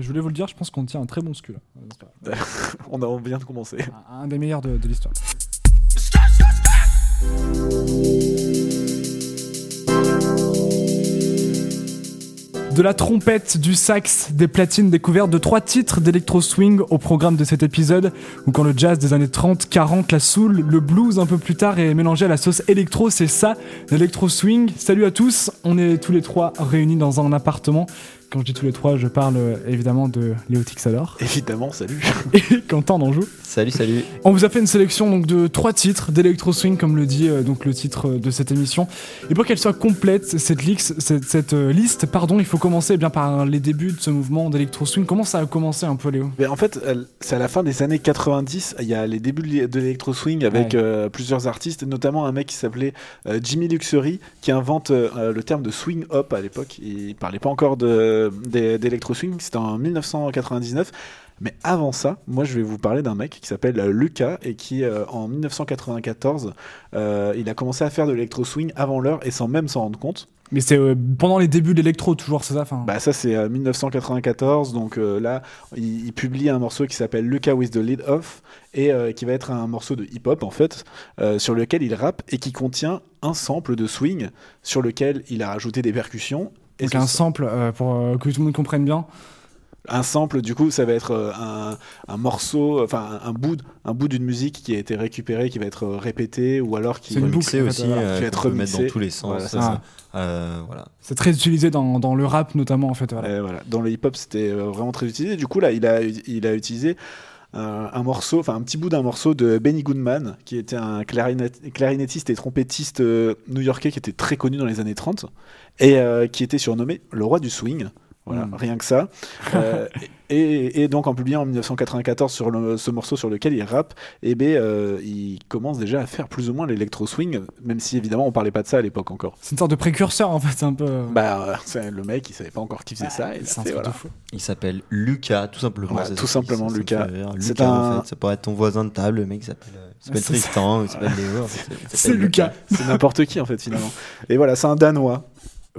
Je voulais vous le dire, je pense qu'on tient un très bon scu là. On a vient de commencer. Un, un des meilleurs de, de l'histoire. De la trompette, du sax, des platines découvertes de trois titres d'électro swing au programme de cet épisode, où quand le jazz des années 30, 40, la soul, le blues un peu plus tard est mélangé à la sauce électro, c'est ça, l'électro swing. Salut à tous, on est tous les trois réunis dans un appartement quand je dis tous les trois, je parle euh, évidemment de Léo Tixador. Évidemment, salut. Et Quentin d'Anjou. Salut, salut. On vous a fait une sélection donc de trois titres d'électro swing, comme le dit euh, donc le titre euh, de cette émission. Et pour qu'elle soit complète, cette, liste, cette, cette, euh, liste, pardon, il faut commencer eh bien par les débuts de ce mouvement d'électro swing. Comment ça a commencé un peu, Léo? Mais En fait, c'est à la fin des années 90. Il y a les débuts de l'électro swing avec Ouais. euh, plusieurs artistes, notamment un mec qui s'appelait euh, Jimmy Luxury, qui invente euh, le terme de swing hop à l'époque. Il parlait pas encore de- d'é- d'électro swing, c'était en 1999. Mais avant ça, moi je vais vous parler d'un mec qui s'appelle euh, Lucas et qui euh, en 1994, euh, il a commencé à faire de l'électro swing avant l'heure et sans même s'en rendre compte. Mais c'est euh, pendant les débuts de l'électro, toujours, c'est ça enfin, Bah ça c'est euh, 1994, donc euh, là il, il publie un morceau qui s'appelle Luca with the Lead Off et euh, qui va être un morceau de hip-hop en fait, euh, sur lequel il rappe et qui contient un sample de swing sur lequel il a rajouté des percussions. Et Donc un sample, euh, pour euh, que tout le monde comprenne bien. un sample du coup ça va être euh, un, un morceau, enfin un, un bout, un bout d'une musique qui a été récupéré, qui va être euh, répété ou alors qui C'est une boucle, Remixé en fait, aussi, euh, Qui va être qu'on peut mettre remixé. dans tous les sens. Voilà, ça, c'est ça. Euh, voilà. C'est très utilisé dans, dans le rap, notamment, en fait. Voilà. Voilà. Dans le hip-hop, c'était vraiment très utilisé. Du coup, là, il a, il a utilisé un, morceau, enfin un petit bout d'un morceau de Benny Goodman, qui était un clarinet- clarinettiste et trompettiste euh, new-yorkais qui était très connu dans les années 30 et euh, qui était surnommé le roi du swing. Voilà, Mm. rien que ça. Euh, et, et donc en publiant en 1994 sur le- ce morceau sur lequel il rappe, eh ben, euh, il commence déjà à faire plus ou moins l'électro swing, même si évidemment on parlait pas de ça à l'époque encore. C'est une sorte de précurseur, en fait, un peu. Bah, euh, le mec, il savait pas encore qui faisait ça. Et fait, voilà. de fou. Il s'appelle Lucas, tout simplement. Ouais, tout simplement, ça- Lucas. fait rire. C'est Lucas, un- en fait, ça pourrait être ton voisin de table, le mec il s'appelle euh, s'appelle. Tristan, il s'appelle Léo. en fait, il C'est Lucas. C'est n'importe qui en fait finalement. Et voilà, c'est un Danois.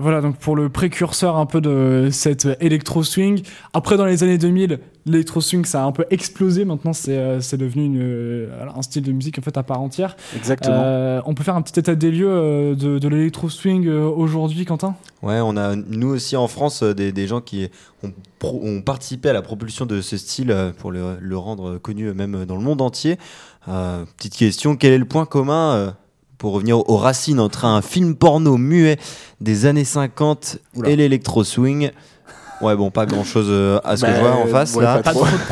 Voilà, donc pour le précurseur un peu de cette électro swing. Après, dans les années 2000, l'électro swing, ça a un peu explosé. Maintenant, c'est euh, devenu une, euh, un style de musique en fait à part entière. Exactement. Euh, on peut faire un petit état des lieux de, de l'électro swing euh, aujourd'hui, Quentin? Ouais, on a nous aussi en France des, des gens qui ont, participé à la propulsion de ce style pour le, le rendre connu même dans le monde entier. Euh, petite question, quel est le point commun pour revenir aux racines entre un film porno muet des années 50 Oula. et l'électro swing Ouais, bon, pas grand chose à ce que Bah, je vois en face ouais, là.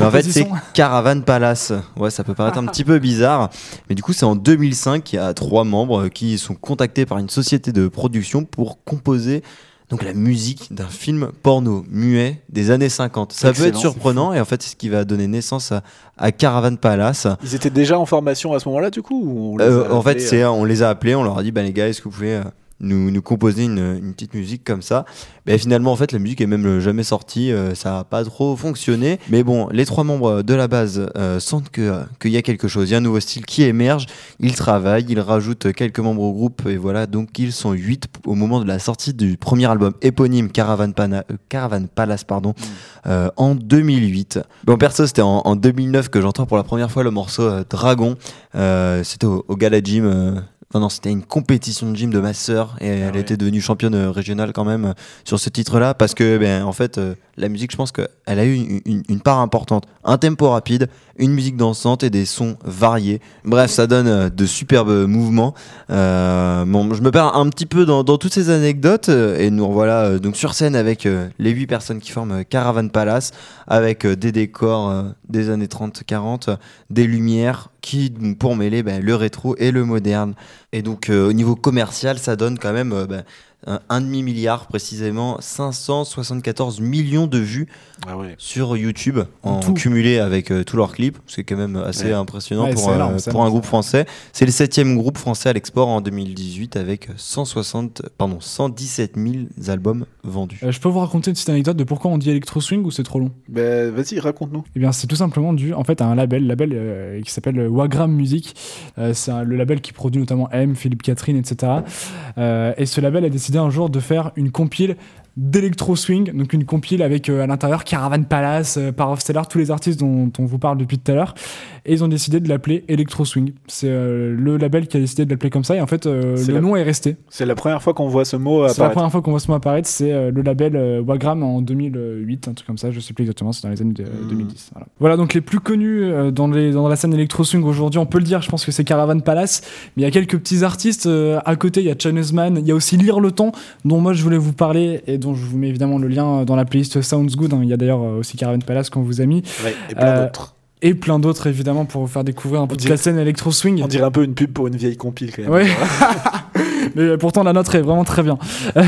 en fait, c'est. Caravan Palace. Ouais, ça peut paraître un petit peu bizarre, mais du coup, c'est en 2005 il y a trois membres qui sont contactés par une société de production pour composer donc la musique d'un film porno muet des années 50. Ça peut être surprenant et en fait, c'est ce qui va donner naissance à, à Caravan Palace. Ils étaient déjà en formation à ce moment-là du coup ou on les Euh, en fait, c'est euh, on les a appelés, on leur a dit bah les gars, est-ce que vous pouvez euh, nous, nous composer une, une petite musique comme ça Mais finalement, en fait, la musique est même jamais sortie, euh, ça a pas trop fonctionné. Mais bon, les trois membres de la base euh, sentent que euh, qu'il y a quelque chose, il y a un nouveau style qui émerge. Ils travaillent, ils rajoutent quelques membres au groupe et voilà, donc ils sont huit au moment de la sortie du premier album éponyme Caravan, Pana- euh, Caravan Palace, pardon, euh, en 2008. Bon, perso, c'était en, en 2009 que j'entends pour la première fois le morceau euh, Dragon. Euh, c'était au, au Gala Gym. Non, non, c'était une compétition de gym de ma sœur et elle ouais. était devenue championne euh, régionale quand même euh, sur ce titre-là parce que, ben, en fait, euh, la musique, je pense qu'elle a eu une, une- une part importante. Un tempo rapide, une musique dansante et des sons variés. Bref, ça donne de superbes mouvements. Euh, bon, je me perds un petit peu dans, dans toutes ces anecdotes et nous revoilà donc sur scène avec les huit personnes qui forment Caravan Palace, avec des décors des années 30-40, des lumières qui pour mêler ben, le rétro et le moderne. Et donc euh, au niveau commercial, ça donne quand même euh, ben, un, demi milliard précisément, 574 millions de vues Ah ouais. sur YouTube en Tout. cumulé avec euh, tous leurs clips, c'est quand même assez Ouais. impressionnant Ouais, pour, euh, énorme, un groupe français. C'est le septième groupe français à l'export en 2018 avec 160, pardon, 117 000 albums vendus. Euh, je peux vous raconter une petite anecdote de pourquoi on dit électro swing ou c'est trop long? Bah, vas-y, raconte-nous. Eh bien, c'est tout simplement dû en fait à un label, label euh, qui s'appelle Wagram Music. Euh, c'est le label qui produit notamment M, Philippe Catherine, etc. Euh, et ce label a décidé un jour de faire une compile d'électro swing, donc une compile avec euh, à l'intérieur Caravan Palace, euh, Power of Stellar, tous les artistes dont on vous parle depuis tout à l'heure. Et ils ont décidé de l'appeler Electro Swing. C'est euh, le label qui a décidé de l'appeler comme ça. Et en fait, le la- nom est resté. C'est la première fois qu'on voit ce mot C'est la apparaître. première fois qu'on voit ce mot apparaître. C'est le label Wagram en 2008, un truc comme ça. Je sais plus exactement. C'est dans les années de- Mm. 2010. Voilà. Voilà, donc les plus connus dans, les, dans la scène Electro Swing aujourd'hui, on peut le dire. Je pense que c'est Caravan Palace. Mais il y a quelques petits artistes à côté. Il y a Chinese Man. Il y a aussi Lire le Temps, dont moi je voulais vous parler et dont je vous mets évidemment le lien dans la playlist Sounds Good. hein. Il y a d'ailleurs euh, aussi Caravan Palace qu'on vous a mis. Ouais, et plein Euh, d'autres. Et plein d'autres évidemment pour vous faire découvrir un peu dirait- la scène Electro Swing. On dirait un peu une pub pour une vieille compile quand même. Ouais. Mais pourtant la nôtre est vraiment très bien.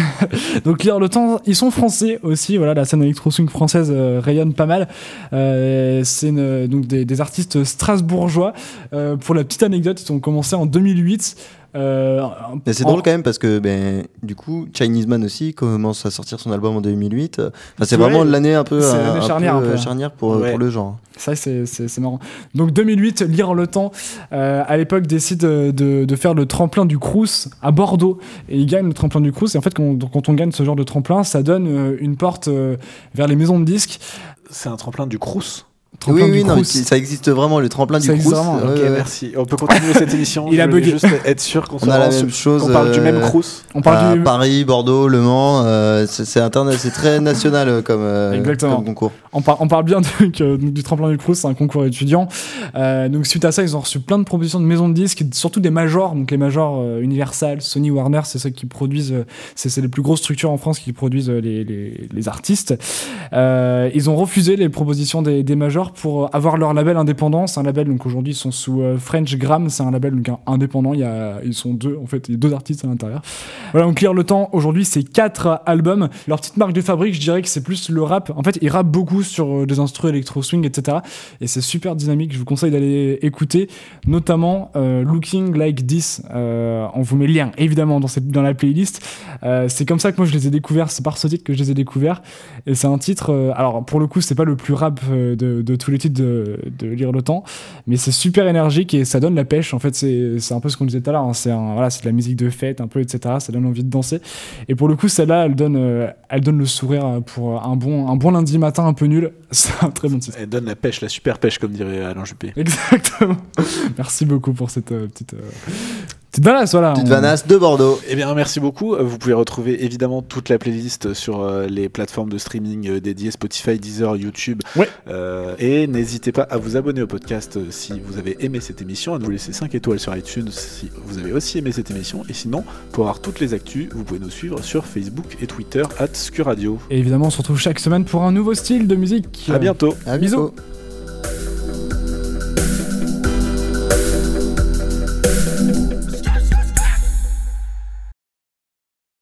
Donc lire le temps, ils sont français aussi. Voilà, la scène électro swing française euh, rayonne pas mal. Euh, c'est donc des, des artistes strasbourgeois. Euh, pour la petite anecdote, ils ont commencé en 2008. Euh, Mais c'est en- drôle quand même parce que ben, du coup, Chinese Man aussi commence à sortir son album en 2008. Enfin, c'est Ouais, vraiment l'année un peu, euh, l'année un charnière, peu, un peu. euh, charnière pour, Ouais. pour le genre. Ça, c'est, marrant. Donc 2008, Lire le temps, euh, à l'époque, décide de, faire le tremplin du Crous à Bordeaux. Et il gagne le tremplin du Crous. Et en fait, quand, quand on gagne ce genre de tremplin, ça donne euh, une porte euh, vers les maisons de disques. C'est un tremplin du Crous? Tremplin oui, du oui, non, ça existe vraiment, le tremplin Ça du existe Crous. ok, ouais. merci. On peut continuer cette émission. Il Je a bugué. juste être sûr qu'on On a la même chose. qu'on parle du euh, même Crous. On parle à du... Paris, Bordeaux, Le Mans, euh, c'est c'est très national euh, comme, euh, Exactement. comme concours. On, par- on parle bien donc, euh, donc, du tremplin du Crous, c'est un concours étudiant. Euh, donc suite à ça, ils ont reçu plein de propositions de maisons de disques, surtout des majors, donc les majors euh, Universal, Sony, Warner, c'est ceux qui produisent, euh, c'est c'est les plus grosses structures en France qui produisent euh, les, les- les artistes. Euh, ils ont refusé les propositions des, des majors pour avoir leur label indépendant. C'est un label donc aujourd'hui ils sont sous euh, French Gram, c'est un label donc indépendant. Il y a, ils sont deux en fait, il y a deux artistes à l'intérieur. Voilà, donc lire le temps aujourd'hui, c'est quatre albums. Leur petite marque de fabrique, je dirais que c'est plus le rap. En fait, ils rappent beaucoup sur euh, des instruments électro swing, etc. Et c'est super dynamique. Je vous conseille d'aller écouter, notamment euh, Looking Like This. Euh, on vous met le lien évidemment dans, la playlist. Euh, c'est comme ça que moi je les ai découverts. C'est par ce titre que je les ai découverts. Et c'est un titre. euh, alors pour le coup, c'est pas le plus rap euh, de, de tous les titres de, de lire le temps, mais c'est super énergique et ça donne la pêche. En fait, c'est un peu ce qu'on disait tout à l'heure. hein. C'est voilà, de la musique de fête, un peu, etc. Ça donne envie de danser. Et pour le coup, celle-là, elle donne, euh, elle donne le sourire euh, pour un bon, un bon lundi matin un peu nul. C'est un très bon titre. Elle donne la pêche, la super pêche, comme dirait Alain Juppé. Exactement. Merci beaucoup pour cette euh, petite, euh, petite balasse, voilà. Petite On- vanasse de Bordeaux. Eh bien, merci beaucoup. Vous pouvez retrouver évidemment toute la playlist sur euh, les plateformes de streaming euh, dédiées Spotify, Deezer, YouTube. Ouais. Euh, et n'hésitez pas à vous abonner au podcast euh, si vous avez aimé cette émission, à nous laisser 5 étoiles sur iTunes si vous avez aussi aimé cette émission. Et sinon, pour avoir toutes les actus, vous pouvez nous suivre sur Facebook et Twitter, at Scuradio. Et évidemment, on se retrouve chaque semaine pour un nouveau style de musique. À bientôt. À Bisous. bientôt.